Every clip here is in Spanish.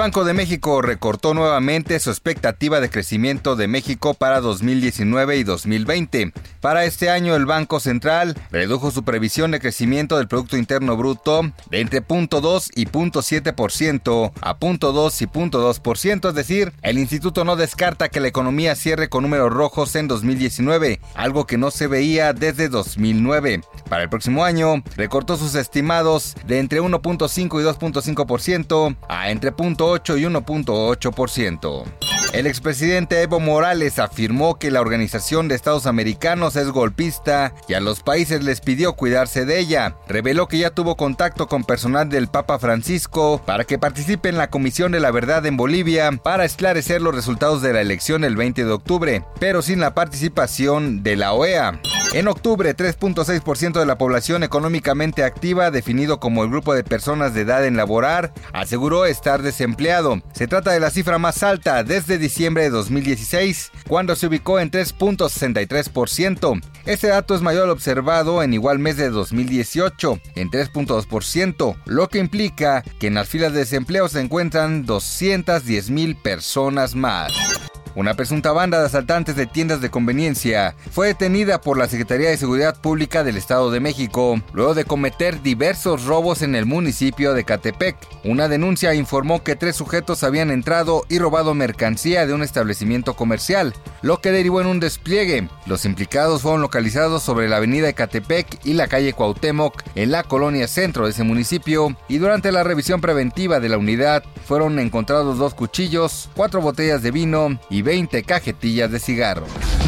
Banco de México recortó nuevamente su expectativa de crecimiento de México para 2019 y 2020. Para este año el Banco Central redujo su previsión de crecimiento del Producto Interno Bruto de entre 0.2 y 0.7% a 0.2 y 0.2%, es decir, el instituto no descarta que la economía cierre con números rojos en 2019, algo que no se veía desde 2009. Para el próximo año recortó sus estimados de entre 1.5 y 2.5% a entre 0.8 y 1.8%. El expresidente Evo Morales afirmó que la Organización de Estados Americanos es golpista y a los países les pidió cuidarse de ella. Reveló que ya tuvo contacto con personal del Papa Francisco para que participe en la Comisión de la Verdad en Bolivia para esclarecer los resultados de la elección el 20 de octubre, pero sin la participación de la OEA. En octubre, 3.6% de la población económicamente activa, definido como el grupo de personas de edad en laborar, aseguró estar desempleado. Se trata de la cifra más alta desde diciembre de 2016, cuando se ubicó en 3.63%. Este dato es mayor al observado en igual mes de 2018, en 3.2%, lo que implica que en las filas de desempleo se encuentran 210 mil personas más. Una presunta banda de asaltantes de tiendas de conveniencia fue detenida por la Secretaría de Seguridad Pública del Estado de México luego de cometer diversos robos en el municipio de Catepec. Una denuncia informó que tres sujetos habían entrado y robado mercancía de un establecimiento comercial, lo que derivó en un despliegue. Los implicados fueron localizados sobre la avenida de Catepec y la calle Cuauhtémoc en la colonia centro de ese municipio y durante la revisión preventiva de la unidad fueron encontrados dos cuchillos, cuatro botellas de vino y 20 cajetillas de cigarro.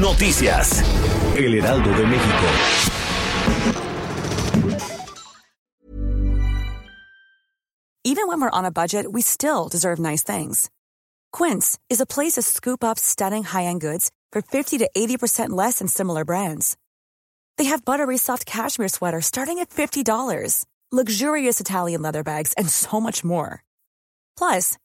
Noticias. El Heraldo de México. Even when we're on a budget, we still deserve nice things. Quince is a place to scoop up stunning high-end goods for 50 to 80% less than similar brands. They have buttery soft cashmere sweaters starting at $50, luxurious Italian leather bags, and so much more. Plus,